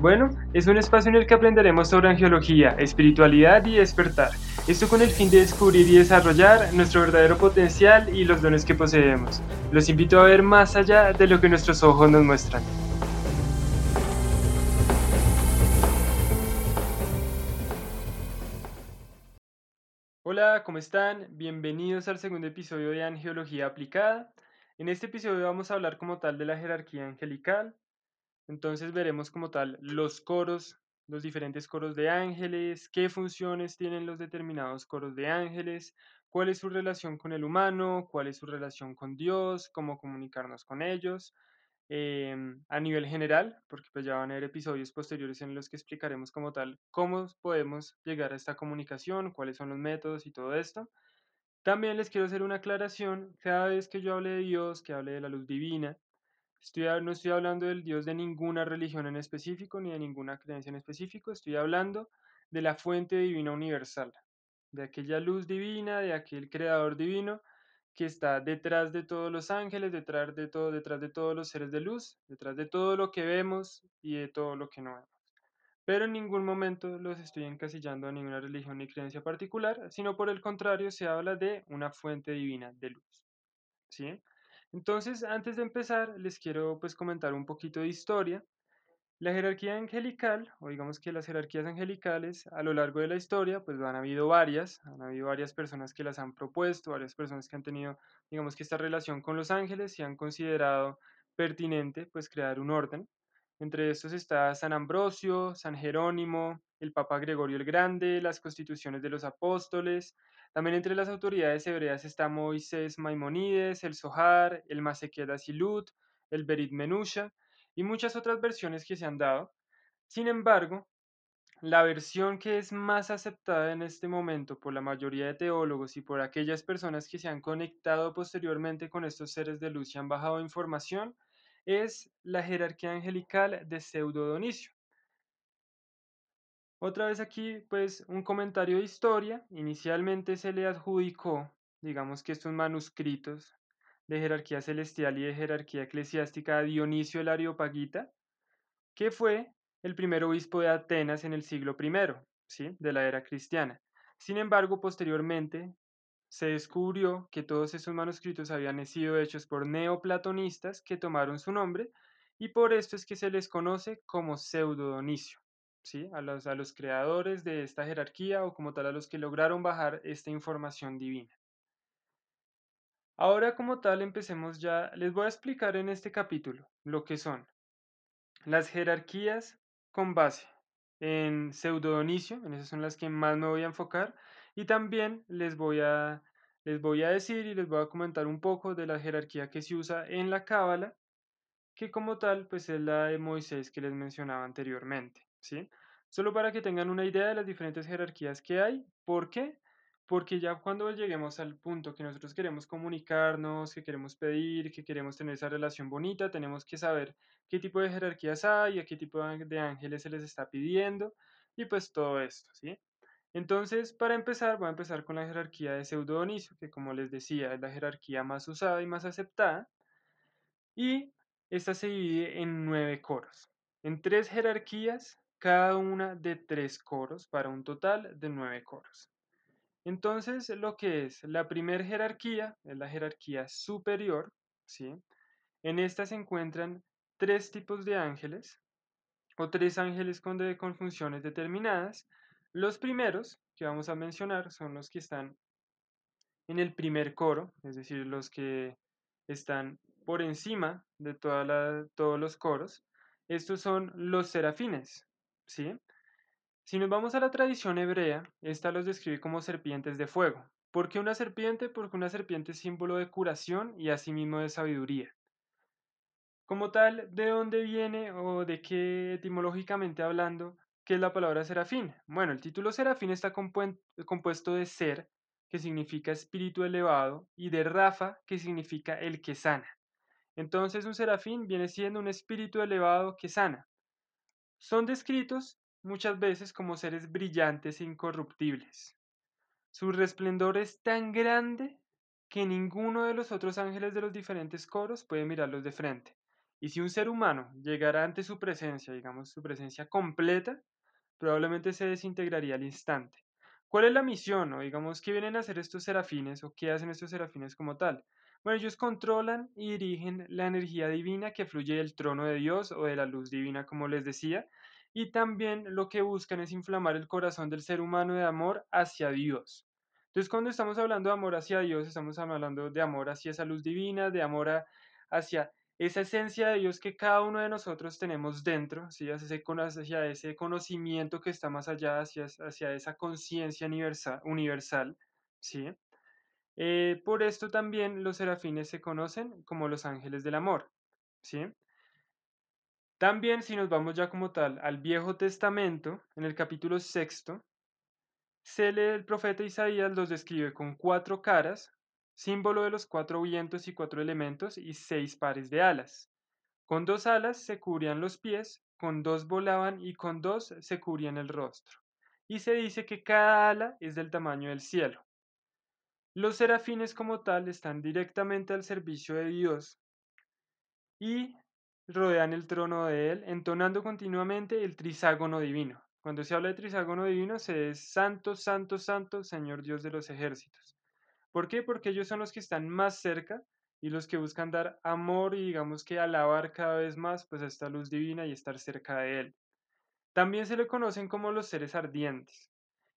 Bueno, es un espacio en el que aprenderemos sobre angiología, espiritualidad y despertar. Esto con el fin de descubrir y desarrollar nuestro verdadero potencial y los dones que poseemos. Los invito a ver más allá de lo que nuestros ojos nos muestran. Hola, ¿cómo están? Bienvenidos al segundo episodio de Angiología Aplicada. En este episodio vamos a hablar como tal de la jerarquía angelical, entonces veremos como tal los coros, los diferentes coros de ángeles, qué funciones tienen los determinados coros de ángeles, cuál es su relación con el humano, cuál es su relación con Dios, cómo comunicarnos con ellos. Em, a nivel general, porque pues ya van a haber episodios posteriores en los que explicaremos como tal cómo podemos llegar a esta comunicación, cuáles son los métodos y todo esto. También les quiero hacer una aclaración, cada vez que yo hable de Dios, que hable de la luz divina, no estoy hablando del Dios de ninguna religión en específico ni de ninguna creencia en específico, estoy hablando de la fuente divina universal, de aquella luz divina, de aquel creador divino que está detrás de todos los ángeles, detrás de todo, detrás de todos los seres de luz, detrás de todo lo que vemos y de todo lo que no vemos. Pero en ningún momento los estoy encasillando a ninguna religión ni creencia particular, sino por el contrario se habla de una fuente divina de luz. ¿Sí? Entonces, antes de empezar, les quiero pues comentar un poquito de historia. La jerarquía angelical, o digamos que las jerarquías angelicales a lo largo de la historia, pues han habido varias, han habido varias personas que las han propuesto, varias personas que han tenido, digamos que esta relación con los ángeles y han considerado pertinente pues crear un orden. Entre estos está San Ambrosio, San Jerónimo, el Papa Gregorio el Grande, las constituciones de los apóstoles, también entre las autoridades hebreas está Moisés Maimonides, el Zohar, el Masequeda Silut, el Berit Menusha y muchas otras versiones que se han dado. Sin embargo, la versión que es más aceptada en este momento por la mayoría de teólogos y por aquellas personas que se han conectado posteriormente con estos seres de luz y han bajado información es la jerarquía angelical de Pseudo Donicio. Otra vez aquí, pues un comentario de historia. Inicialmente se le adjudicó, digamos que estos manuscritos de jerarquía celestial y de jerarquía eclesiástica a Dionisio el Areopagita, que fue el primer obispo de Atenas en el siglo I, ¿sí? de la era cristiana. Sin embargo, posteriormente se descubrió que todos esos manuscritos habían sido hechos por neoplatonistas que tomaron su nombre y por esto es que se les conoce como pseudo Donicio. A los, a los creadores de esta jerarquía o como tal a los que lograron bajar esta información divina. Ahora como tal empecemos ya, les voy a explicar en este capítulo lo que son las jerarquías con base en pseudodonicio, en esas son las que más me voy a enfocar, y también les voy a, les voy a decir y les voy a comentar un poco de la jerarquía que se usa en la Cábala, que como tal pues es la de Moisés que les mencionaba anteriormente. ¿Sí? Solo para que tengan una idea de las diferentes jerarquías que hay. ¿Por qué? Porque ya cuando lleguemos al punto que nosotros queremos comunicarnos, que queremos pedir, que queremos tener esa relación bonita, tenemos que saber qué tipo de jerarquías hay, a qué tipo de ángeles se les está pidiendo y pues todo esto, ¿sí? Entonces, para empezar, voy a empezar con la jerarquía de Pseudo que como les decía, es la jerarquía más usada y más aceptada. Y esta se divide en nueve coros, en tres jerarquías cada una de tres coros para un total de nueve coros. Entonces, lo que es la primera jerarquía es la jerarquía superior, ¿sí? En esta se encuentran tres tipos de ángeles o tres ángeles con, con funciones determinadas. Los primeros que vamos a mencionar son los que están en el primer coro, es decir, los que están por encima de toda todos los coros. Estos son los serafines, ¿sí? Si nos vamos a la tradición hebrea, esta los describe como serpientes de fuego. ¿Por qué una serpiente? Porque una serpiente es símbolo de curación y asimismo de sabiduría. Como tal, ¿de dónde viene o de qué etimológicamente hablando, qué es la palabra serafín? Bueno, el título serafín está compuesto de ser, que significa espíritu elevado, y de Rafa, que significa el que sana. Entonces un serafín viene siendo un espíritu elevado que sana. Son descritos muchas veces como seres brillantes e incorruptibles. Su resplendor es tan grande que ninguno de los otros ángeles de los diferentes coros puede mirarlos de frente. Y si un ser humano llegara ante su presencia, digamos su presencia completa, probablemente se desintegraría al instante. ¿Cuál es la misión? O digamos, ¿qué vienen a hacer estos serafines o qué hacen estos serafines como tal? Bueno, ellos controlan y dirigen la energía divina que fluye del trono de Dios o de la luz divina, como les decía, y también lo que buscan es inflamar el corazón del ser humano de amor hacia Dios. Entonces, cuando estamos hablando de amor hacia Dios, estamos hablando de amor hacia esa luz divina, de amor hacia esa esencia de Dios que cada uno de nosotros tenemos dentro, ¿sí? hacia, ese, conocimiento que está más allá, hacia, esa conciencia universal, universal ¿sí? Eh, por esto también los serafines se conocen como los ángeles del amor, ¿sí? También si nos vamos ya como tal al Viejo Testamento, en el capítulo sexto, se lee el profeta Isaías los describe con cuatro caras, símbolo de los cuatro vientos y cuatro elementos y seis pares de alas. Con dos alas se cubrían los pies, con dos volaban y con dos se cubrían el rostro. Y se dice que cada ala es del tamaño del cielo. Los serafines como tal están directamente al servicio de Dios y rodean el trono de él, entonando continuamente el triságono divino. Cuando se habla de triságono divino, se es santo, santo, santo, Señor Dios de los ejércitos. ¿Por qué? Porque ellos son los que están más cerca y los que buscan dar amor y digamos que alabar cada vez más pues esta luz divina y estar cerca de él. También se le conocen como los seres ardientes.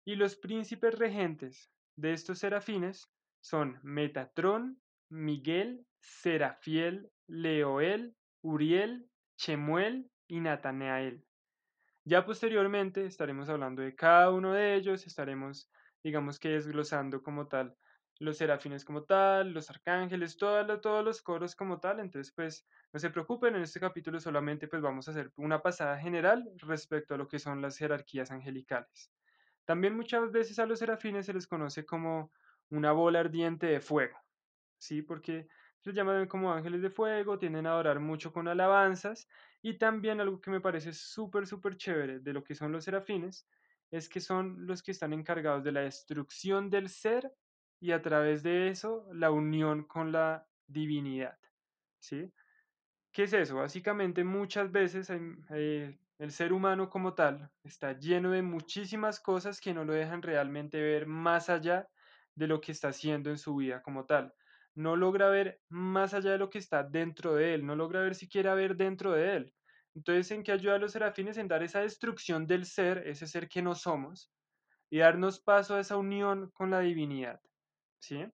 Y los príncipes regentes de estos serafines son Metatrón, Miguel, Serafiel, Leoel, Uriel, Chemuel y Natanael. Ya posteriormente estaremos hablando de cada uno de ellos, estaremos, digamos que desglosando como tal los serafines como tal, los arcángeles, todos los coros como tal. Entonces, pues no se preocupen, en este capítulo solamente pues vamos a hacer una pasada general respecto a lo que son las jerarquías angelicales. También muchas veces a los serafines se les conoce como una bola ardiente de fuego, ¿sí? Porque se llaman como ángeles de fuego, tienden a adorar mucho con alabanzas y también algo que me parece súper, súper chévere de lo que son los serafines es que son los que están encargados de la destrucción del ser y a través de eso la unión con la divinidad, ¿sí? ¿Qué es eso? Básicamente muchas veces eh, el ser humano como tal está lleno de muchísimas cosas que no lo dejan realmente ver más allá de lo que está haciendo en su vida como tal. No logra ver más allá de lo que está dentro de él, no logra ver siquiera ver dentro de él. Entonces, ¿en qué ayuda a los serafines? En dar esa destrucción del ser, ese ser que no somos, y darnos paso a esa unión con la divinidad. ¿Sí?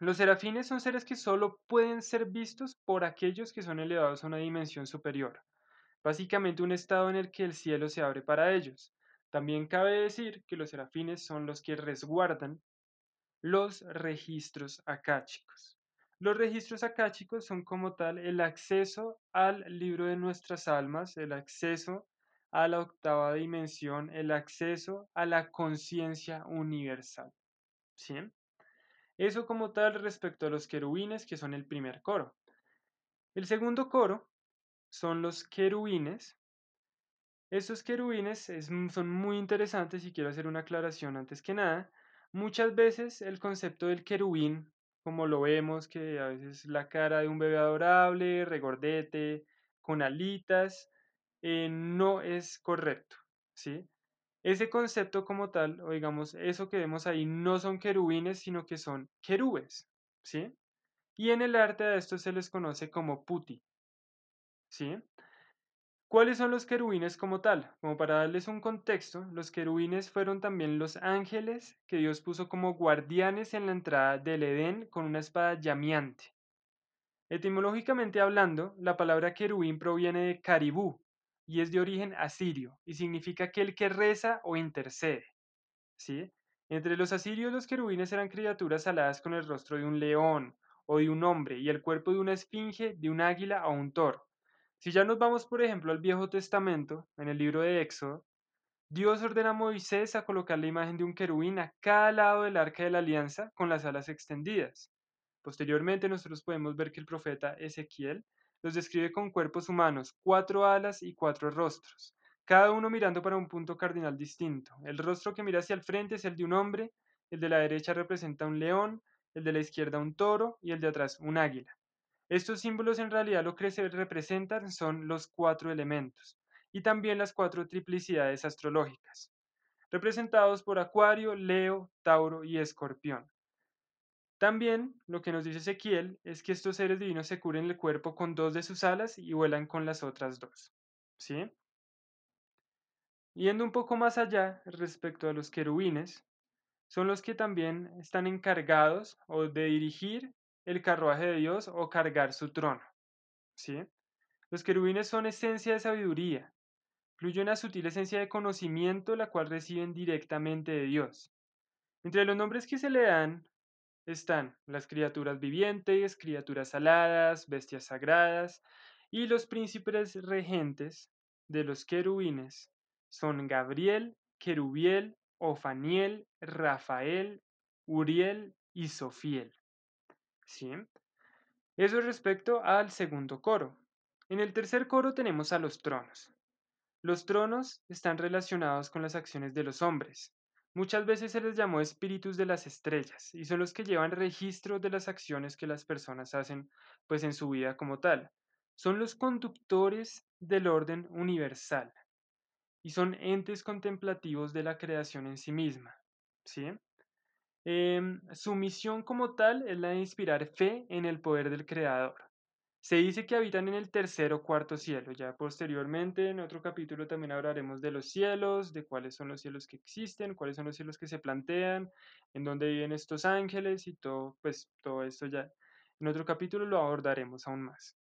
Los serafines son seres que solo pueden ser vistos por aquellos que son elevados a una dimensión superior, básicamente un estado en el que el cielo se abre para ellos. También cabe decir que los serafines son los que resguardan los registros acáchicos. Los registros acáchicos son como tal el acceso al libro de nuestras almas, el acceso a la octava dimensión, el acceso a la conciencia universal. ¿Sí? Eso como tal respecto a los querubines, que son el primer coro. El segundo coro son los querubines. Estos querubines son muy interesantes y quiero hacer una aclaración antes que nada. Muchas veces el concepto del querubín, como lo vemos, que a veces la cara de un bebé adorable, regordete, con alitas, eh, no es correcto, ¿sí? Ese concepto como tal, o digamos, eso que vemos ahí, no son querubines, sino que son querubes, ¿sí? Y en el arte a esto se les conoce como puti, ¿sí? ¿Cuáles son los querubines como tal? Como para darles un contexto, los querubines fueron también los ángeles que Dios puso como guardianes en la entrada del Edén con una espada llameante. Etimológicamente hablando, la palabra querubín proviene de caribú, y es de origen asirio y significa aquel que reza o intercede. ¿sí? Entre los asirios los querubines eran criaturas aladas con el rostro de un león o de un hombre y el cuerpo de una esfinge, de un águila o un toro. Si ya nos vamos, por ejemplo, al Viejo Testamento, en el libro de Éxodo, Dios ordena a Moisés a colocar la imagen de un querubín a cada lado del arca de la alianza con las alas extendidas. Posteriormente nosotros podemos ver que el profeta Ezequiel los describe con cuerpos humanos, cuatro alas y cuatro rostros, cada uno mirando para un punto cardinal distinto. El rostro que mira hacia el frente es el de un hombre, el de la derecha representa un león, el de la izquierda un toro y el de atrás un águila. Estos símbolos en realidad lo que se representan son los cuatro elementos y también las cuatro triplicidades astrológicas, representados por Acuario, Leo, Tauro y Escorpión. También lo que nos dice Ezequiel es que estos seres divinos se cubren el cuerpo con dos de sus alas y vuelan con las otras dos. ¿Sí? Yendo un poco más allá respecto a los querubines, son los que también están encargados o de dirigir el carruaje de Dios o cargar su trono. ¿sí? Los querubines son esencia de sabiduría, incluye una sutil esencia de conocimiento la cual reciben directamente de Dios. Entre los nombres que se le dan están las criaturas vivientes, criaturas aladas, bestias sagradas y los príncipes regentes de los querubines son Gabriel, Querubiel, Ofaniel, Rafael, Uriel y Sofiel. ¿Sí? Eso respecto al segundo coro. En el tercer coro tenemos a los tronos. Los tronos están relacionados con las acciones de los hombres. Muchas veces se les llamó espíritus de las estrellas y son los que llevan registro de las acciones que las personas hacen pues en su vida como tal. Son los conductores del orden universal y son entes contemplativos de la creación en sí misma. ¿sí? Em, su misión como tal es la de inspirar fe en el poder del Creador. Se dice que habitan en el tercer o cuarto cielo. Ya posteriormente, en otro capítulo, también hablaremos de los cielos, de cuáles son los cielos que existen, cuáles son los cielos que se plantean, en dónde viven estos ángeles y todo, pues todo esto ya en otro capítulo lo abordaremos aún más.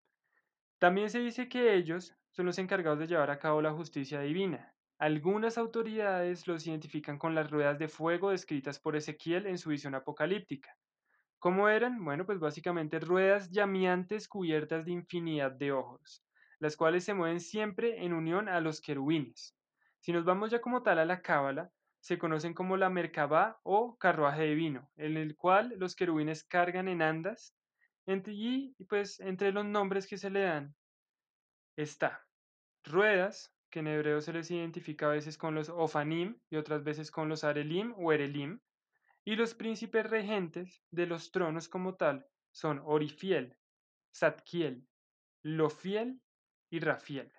También se dice que ellos son los encargados de llevar a cabo la justicia divina. Algunas autoridades los identifican con las ruedas de fuego descritas por Ezequiel en su visión apocalíptica. ¿Cómo eran? Bueno, pues básicamente ruedas llameantes cubiertas de infinidad de ojos, las cuales se mueven siempre en unión a los querubines. Si nos vamos ya como tal a la cábala, se conocen como la Merkabah o carruaje de vino, en el cual los querubines cargan en andas, y pues entre los nombres que se le dan está ruedas, que en hebreo se les identifica a veces con los Ofanim y otras veces con los Arelim o Erelim, y los príncipes regentes de los tronos como tal son Orifiel, Satkiel, Lofiel y Rafiel.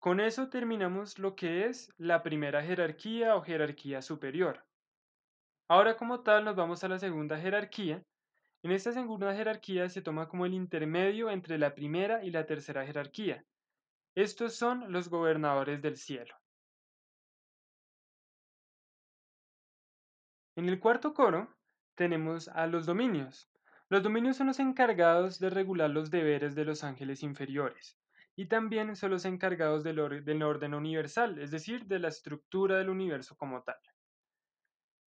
Con eso terminamos lo que es la primera jerarquía o jerarquía superior. Ahora como tal nos vamos a la segunda jerarquía. En esta segunda jerarquía se toma como el intermedio entre la primera y la tercera jerarquía. Estos son los gobernadores del cielo. En el cuarto coro tenemos a los dominios. Los dominios son los encargados de regular los deberes de los ángeles inferiores y también son los encargados del, orden universal, es decir, de la estructura del universo como tal.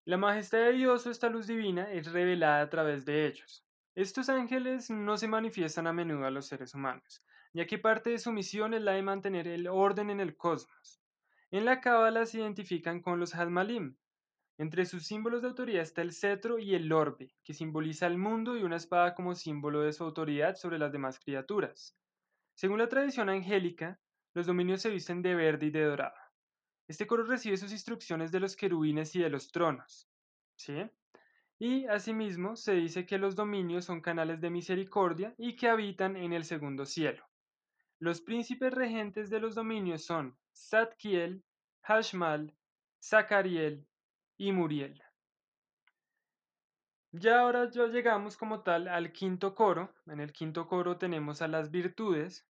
La majestad de Dios o esta luz divina es revelada a través de ellos. Estos ángeles no se manifiestan a menudo a los seres humanos, ya que parte de su misión es la de mantener el orden en el cosmos. En la Cábala se identifican con los Hazmalim. Entre sus símbolos de autoridad está el cetro y el orbe, que simboliza el mundo y una espada como símbolo de su autoridad sobre las demás criaturas. Según la tradición angélica, los dominios se visten de verde y de dorado. Este coro recibe sus instrucciones de los querubines y de los tronos. ¿Sí? Y asimismo se dice que los dominios son canales de misericordia y que habitan en el segundo cielo. Los príncipes regentes de los dominios son Satkiel, Hashmal, Zacariel y Muriel. Ya ahora ya llegamos como tal al quinto coro. En el quinto coro tenemos a las virtudes.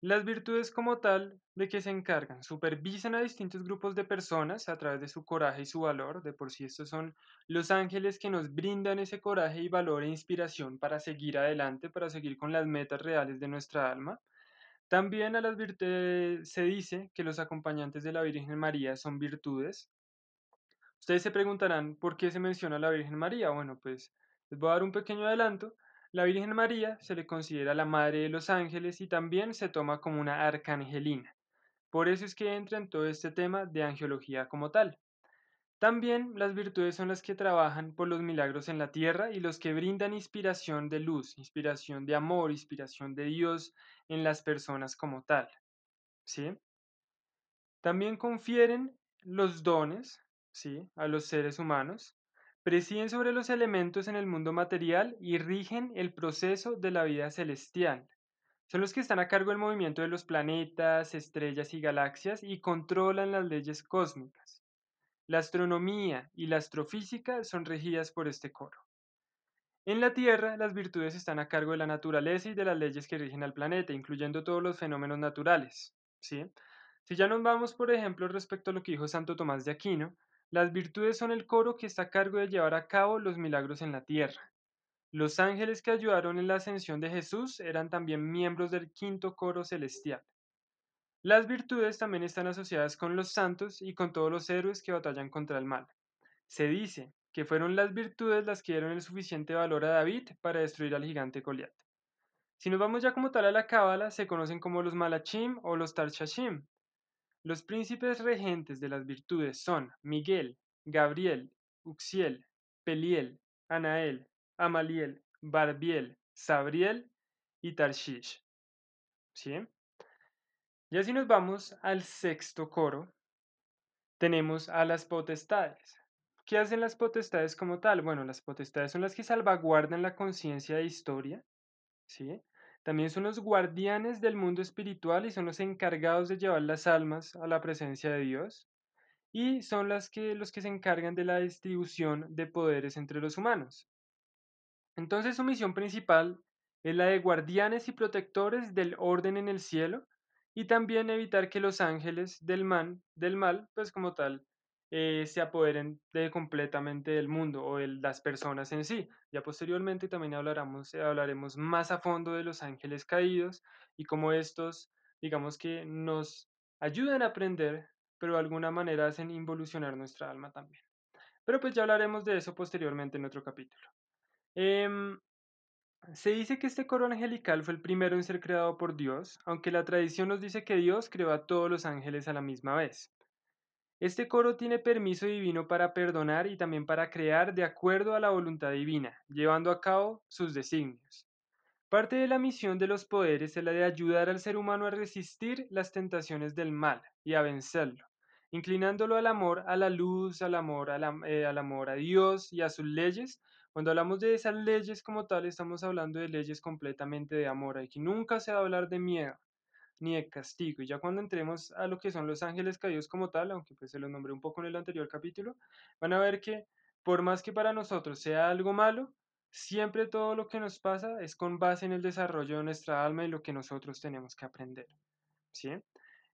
Las virtudes como tal de que se encargan, supervisan a distintos grupos de personas a través de su coraje y su valor. De por sí estos son los ángeles que nos brindan ese coraje y valor e inspiración para seguir adelante, para seguir con las metas reales de nuestra alma. También se dice que los acompañantes de la Virgen María son virtudes. Ustedes se preguntarán por qué se menciona la Virgen María. Bueno, pues les voy a dar un pequeño adelanto. La Virgen María se le considera la madre de los ángeles y también se toma como una arcangelina. Por eso es que entra en todo este tema de angiología como tal. También las virtudes son las que trabajan por los milagros en la tierra y los que brindan inspiración de luz, inspiración de amor, inspiración de Dios en las personas como tal. ¿Sí? También confieren los dones, ¿sí? a los seres humanos, presiden sobre los elementos en el mundo material y rigen el proceso de la vida celestial. Son los que están a cargo del movimiento de los planetas, estrellas y galaxias y controlan las leyes cósmicas. La astronomía y la astrofísica son regidas por este coro. En la Tierra, las virtudes están a cargo de la naturaleza y de las leyes que rigen al planeta, incluyendo todos los fenómenos naturales. ¿sí? Si ya nos vamos, por ejemplo, respecto a lo que dijo Santo Tomás de Aquino, las virtudes son el coro que está a cargo de llevar a cabo los milagros en la Tierra. Los ángeles que ayudaron en la ascensión de Jesús eran también miembros del quinto coro celestial. Las virtudes también están asociadas con los santos y con todos los héroes que batallan contra el mal. Se dice que fueron las virtudes las que dieron el suficiente valor a David para destruir al gigante Goliat. Si nos vamos ya como tal a la cábala, se conocen como los malachim o los tarshashim. Los príncipes regentes de las virtudes son Miguel, Gabriel, Uxiel, Peliel, Anael, Amaliel, Barbiel, Sabriel y Tarshish. ¿Sí? Y así nos vamos al sexto coro. Tenemos a las potestades. ¿Qué hacen las potestades como tal? Bueno, las potestades son las que salvaguardan la conciencia de historia, ¿sí? También son los guardianes del mundo espiritual y son los encargados de llevar las almas a la presencia de Dios. Y son las que, los que se encargan de la distribución de poderes entre los humanos. Entonces su misión principal es la de guardianes y protectores del orden en el cielo y también evitar que los ángeles del mal, del mal pues como tal, eh, se apoderen de completamente del mundo o de las personas en sí. Ya posteriormente también hablaremos, hablaremos más a fondo de los ángeles caídos y cómo estos, digamos que nos ayudan a aprender, pero de alguna manera hacen involucionar nuestra alma también. Pero pues ya hablaremos de eso posteriormente en otro capítulo. Em, se dice que este coro angelical fue el primero en ser creado por Dios, aunque la tradición nos dice que Dios creó a todos los ángeles a la misma vez. Este coro tiene permiso divino para perdonar y también para crear de acuerdo a la voluntad divina, llevando a cabo sus designios. Parte de la misión de los poderes es la de ayudar al ser humano a resistir las tentaciones del mal y a vencerlo, inclinándolo al amor, a la luz, al amor, eh, al amor a Dios y a sus leyes, cuando hablamos de esas leyes como tal, estamos hablando de leyes completamente de amor. Aquí nunca se va a hablar de miedo ni de castigo. Y ya cuando entremos a lo que son los ángeles caídos como tal, aunque pues se los nombré un poco en el anterior capítulo, van a ver que por más que para nosotros sea algo malo, siempre todo lo que nos pasa es con base en el desarrollo de nuestra alma y lo que nosotros tenemos que aprender. ¿Sí?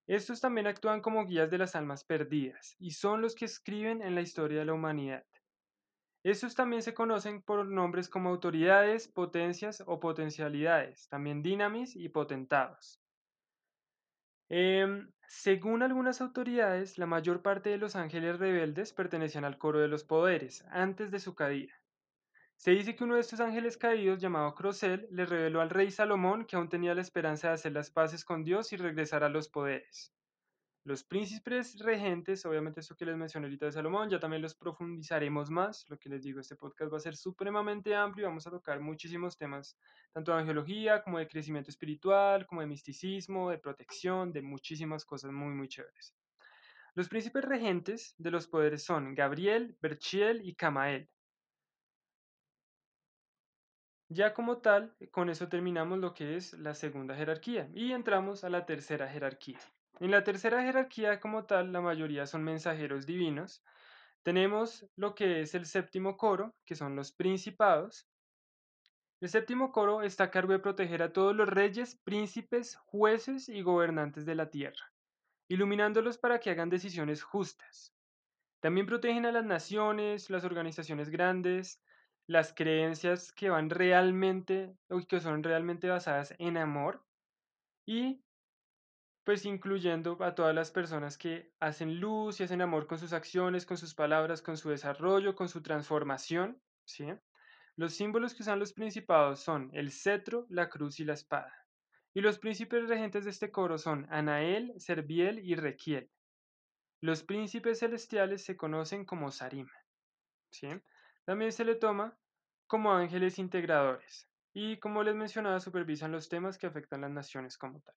Estos también actúan como guías de las almas perdidas y son los que escriben en la historia de la humanidad. Estos también se conocen por nombres como autoridades, potencias o potencialidades, también dinamis y potentados. Em, según algunas autoridades, la mayor parte de los ángeles rebeldes pertenecían al coro de los poderes antes de su caída. Se dice que uno de estos ángeles caídos, llamado Crocel, le reveló al rey Salomón que aún tenía la esperanza de hacer las paces con Dios y regresar a los poderes. Los príncipes regentes, obviamente eso que les mencioné ahorita de Salomón, ya también los profundizaremos más. Lo que les digo, este podcast va a ser supremamente amplio y vamos a tocar muchísimos temas, tanto de angiología como de crecimiento espiritual, como de misticismo, de protección, de muchísimas cosas muy, muy chéveres. Los príncipes regentes de los poderes son Gabriel, Berchiel y Camael. Ya como tal, con eso terminamos lo que es la segunda jerarquía y entramos a la tercera jerarquía. En la tercera jerarquía como tal, la mayoría son mensajeros divinos. Tenemos lo que es el séptimo coro, que son los principados. El séptimo coro está a cargo de proteger a todos los reyes, príncipes, jueces y gobernantes de la tierra, iluminándolos para que hagan decisiones justas. También protegen a las naciones, las organizaciones grandes, las creencias que van realmente o que son realmente basadas en amor y pues incluyendo a todas las personas que hacen luz y hacen amor con sus acciones, con sus palabras, con su desarrollo, con su transformación, ¿sí? Los símbolos que usan los principados son el cetro, la cruz y la espada. Y los príncipes regentes de este coro son Anael, Serbiel y Requiel. Los príncipes celestiales se conocen como Sarim. ¿sí? También se le toma como ángeles integradores y como les mencionaba supervisan los temas que afectan las naciones como tal.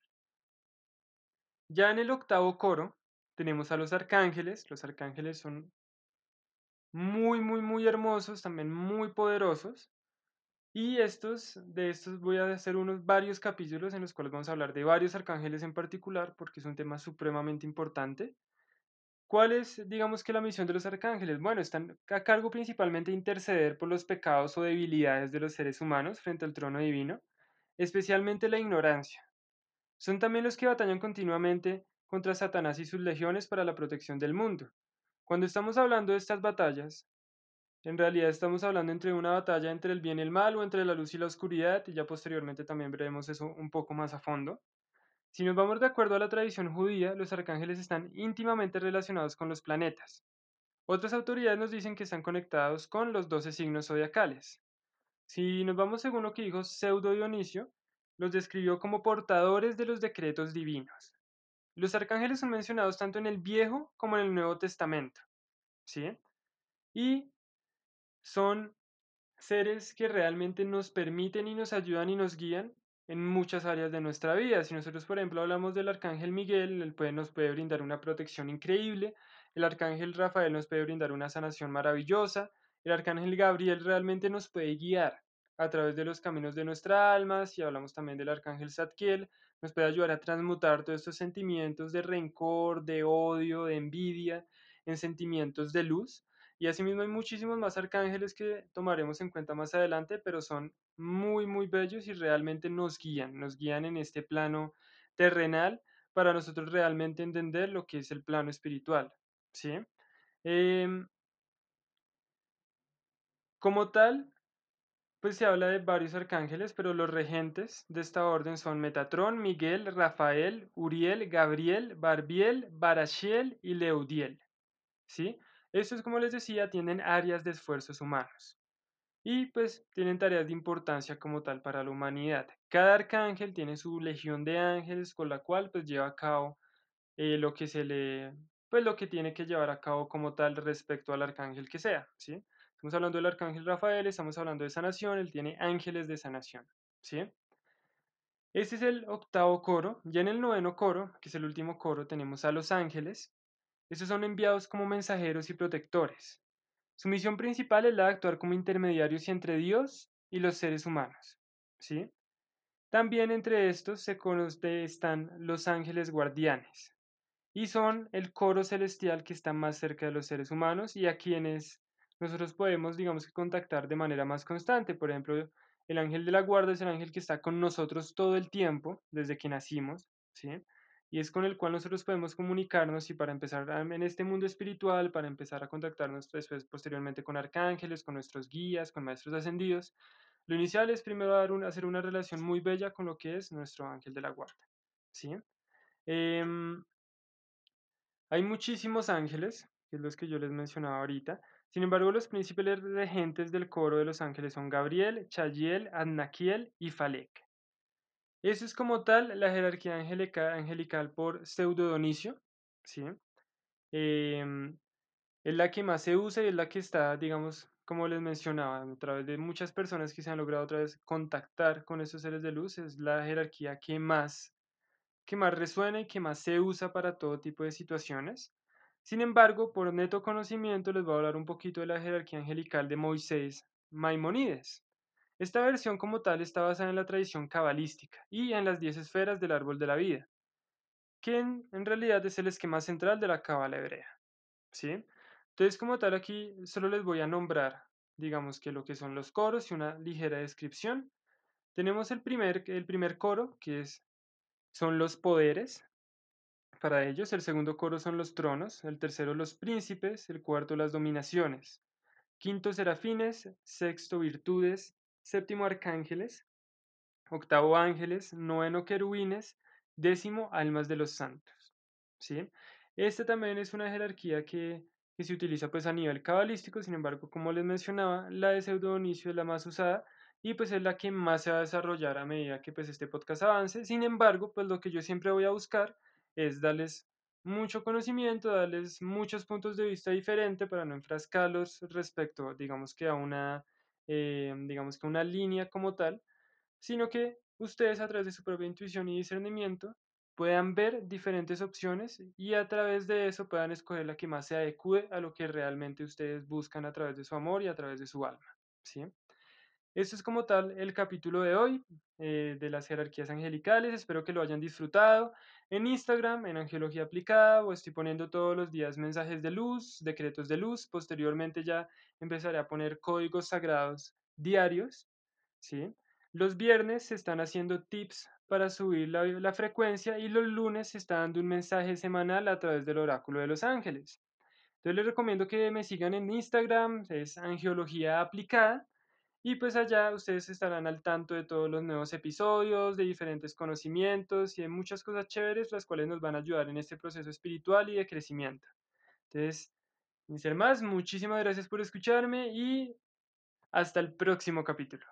Ya en el octavo coro tenemos a los arcángeles. Los arcángeles son muy, muy, muy hermosos, también muy poderosos. Y estos, de estos voy a hacer unos varios capítulos en los cuales vamos a hablar de varios arcángeles en particular, porque es un tema supremamente importante. ¿Cuál es, digamos que la misión de los arcángeles? Bueno, están a cargo principalmente de interceder por los pecados o debilidades de los seres humanos frente al trono divino, especialmente la ignorancia. Son también los que batallan continuamente contra Satanás y sus legiones para la protección del mundo. Cuando estamos hablando de estas batallas, en realidad estamos hablando entre una batalla entre el bien y el mal o entre la luz y la oscuridad, y ya posteriormente también veremos eso un poco más a fondo. Si nos vamos de acuerdo a la tradición judía, los arcángeles están íntimamente relacionados con los planetas. Otras autoridades nos dicen que están conectados con los doce signos zodiacales. Si nos vamos según lo que dijo Pseudo Dionisio, los describió como portadores de los decretos divinos. Los arcángeles son mencionados tanto en el Viejo como en el Nuevo Testamento. ¿Sí? Y son seres que realmente nos permiten y nos ayudan y nos guían en muchas áreas de nuestra vida. Si nosotros, por ejemplo, hablamos del arcángel Miguel, él puede, nos puede brindar una protección increíble, el arcángel Rafael nos puede brindar una sanación maravillosa, el arcángel Gabriel realmente nos puede guiar a través de los caminos de nuestra alma, si hablamos también del arcángel Zadkiel, nos puede ayudar a transmutar todos estos sentimientos de rencor, de odio, de envidia, en sentimientos de luz. Y asimismo hay muchísimos más arcángeles que tomaremos en cuenta más adelante, pero son muy, muy bellos y realmente nos guían, nos guían en este plano terrenal para nosotros realmente entender lo que es el plano espiritual. ¿sí? Em, como tal, pues se habla de varios arcángeles, pero los regentes de esta orden son Metatrón, Miguel, Rafael, Uriel, Gabriel, Barbiel, Barashiel y Leudiel. ¿Sí? Estos, como les decía, tienen áreas de esfuerzos humanos y pues tienen tareas de importancia como tal para la humanidad. Cada arcángel tiene su legión de ángeles con la cual pues lleva a cabo eh, lo que se le, pues lo que tiene que llevar a cabo como tal respecto al arcángel que sea, ¿sí? Estamos hablando del arcángel Rafael, estamos hablando de sanación, él tiene ángeles de sanación, ¿sí? Este es el octavo coro. Ya en el noveno coro, que es el último coro, tenemos a los ángeles. Estos son enviados como mensajeros y protectores. Su misión principal es la de actuar como intermediarios entre Dios y los seres humanos, ¿sí? También entre estos se están los ángeles guardianes y son el coro celestial que está más cerca de los seres humanos y a quienes nosotros podemos, digamos que contactar de manera más constante. Por ejemplo, el ángel de la guarda es el ángel que está con nosotros todo el tiempo, desde que nacimos, ¿sí? Y es con el cual nosotros podemos comunicarnos y para empezar en este mundo espiritual, para empezar a contactarnos después, posteriormente con arcángeles, con nuestros guías, con maestros ascendidos. Lo inicial es primero dar hacer una relación muy bella con lo que es nuestro ángel de la guarda, ¿sí? Em, hay muchísimos ángeles, que es los que yo les mencionaba ahorita, sin embargo, los príncipes regentes del coro de los ángeles son Gabriel, Chayiel, Adnaquiel y Falek. Eso es como tal la jerarquía angelical por Pseudo-Donicio, ¿sí? Em, es la que más se usa y es la que está, digamos, como les mencionaba, a través de muchas personas que se han logrado otra vez contactar con esos seres de luz, es la jerarquía que más, que más resuena y que más se usa para todo tipo de situaciones. Sin embargo, por neto conocimiento les voy a hablar un poquito de la jerarquía angelical de Moisés Maimonides. Esta versión como tal está basada en la tradición cabalística y en las diez esferas del árbol de la vida, que en, realidad es el esquema central de la cabala hebrea. ¿sí? Entonces como tal aquí solo les voy a nombrar, digamos que lo que son los coros y una ligera descripción. Tenemos el primer, el primer coro, que es, son los poderes, para ellos, el segundo coro son los tronos, el tercero los príncipes, el cuarto las dominaciones, quinto serafines, sexto virtudes, séptimo arcángeles, octavo ángeles, noveno querubines, décimo almas de los santos. ¿sí? Esta también es una jerarquía que, se utiliza pues a nivel cabalístico, sin embargo, como les mencionaba, la de Pseudo es la más usada y pues es la que más se va a desarrollar a medida que pues este podcast avance. Sin embargo, pues lo que yo siempre voy a buscar es darles mucho conocimiento, darles muchos puntos de vista diferentes para no enfrascarlos respecto, digamos que a una, eh, digamos que una línea como tal, sino que ustedes a través de su propia intuición y discernimiento puedan ver diferentes opciones y a través de eso puedan escoger la que más se adecue a lo que realmente ustedes buscan a través de su amor y a través de su alma, ¿sí? Esto es como tal el capítulo de hoy eh, de las jerarquías angelicales. Espero que lo hayan disfrutado. En Instagram, en Angelología Aplicada, o estoy poniendo todos los días mensajes de luz, decretos de luz. Posteriormente ya empezaré a poner códigos sagrados diarios. ¿sí? Los viernes se están haciendo tips para subir la, la frecuencia y los lunes se está dando un mensaje semanal a través del oráculo de los ángeles. Entonces les recomiendo que me sigan en Instagram, es Angeología Aplicada y pues allá ustedes estarán al tanto de todos los nuevos episodios, de diferentes conocimientos y de muchas cosas chéveres, las cuales nos van a ayudar en este proceso espiritual y de crecimiento. Entonces, sin ser más, muchísimas gracias por escucharme y hasta el próximo capítulo.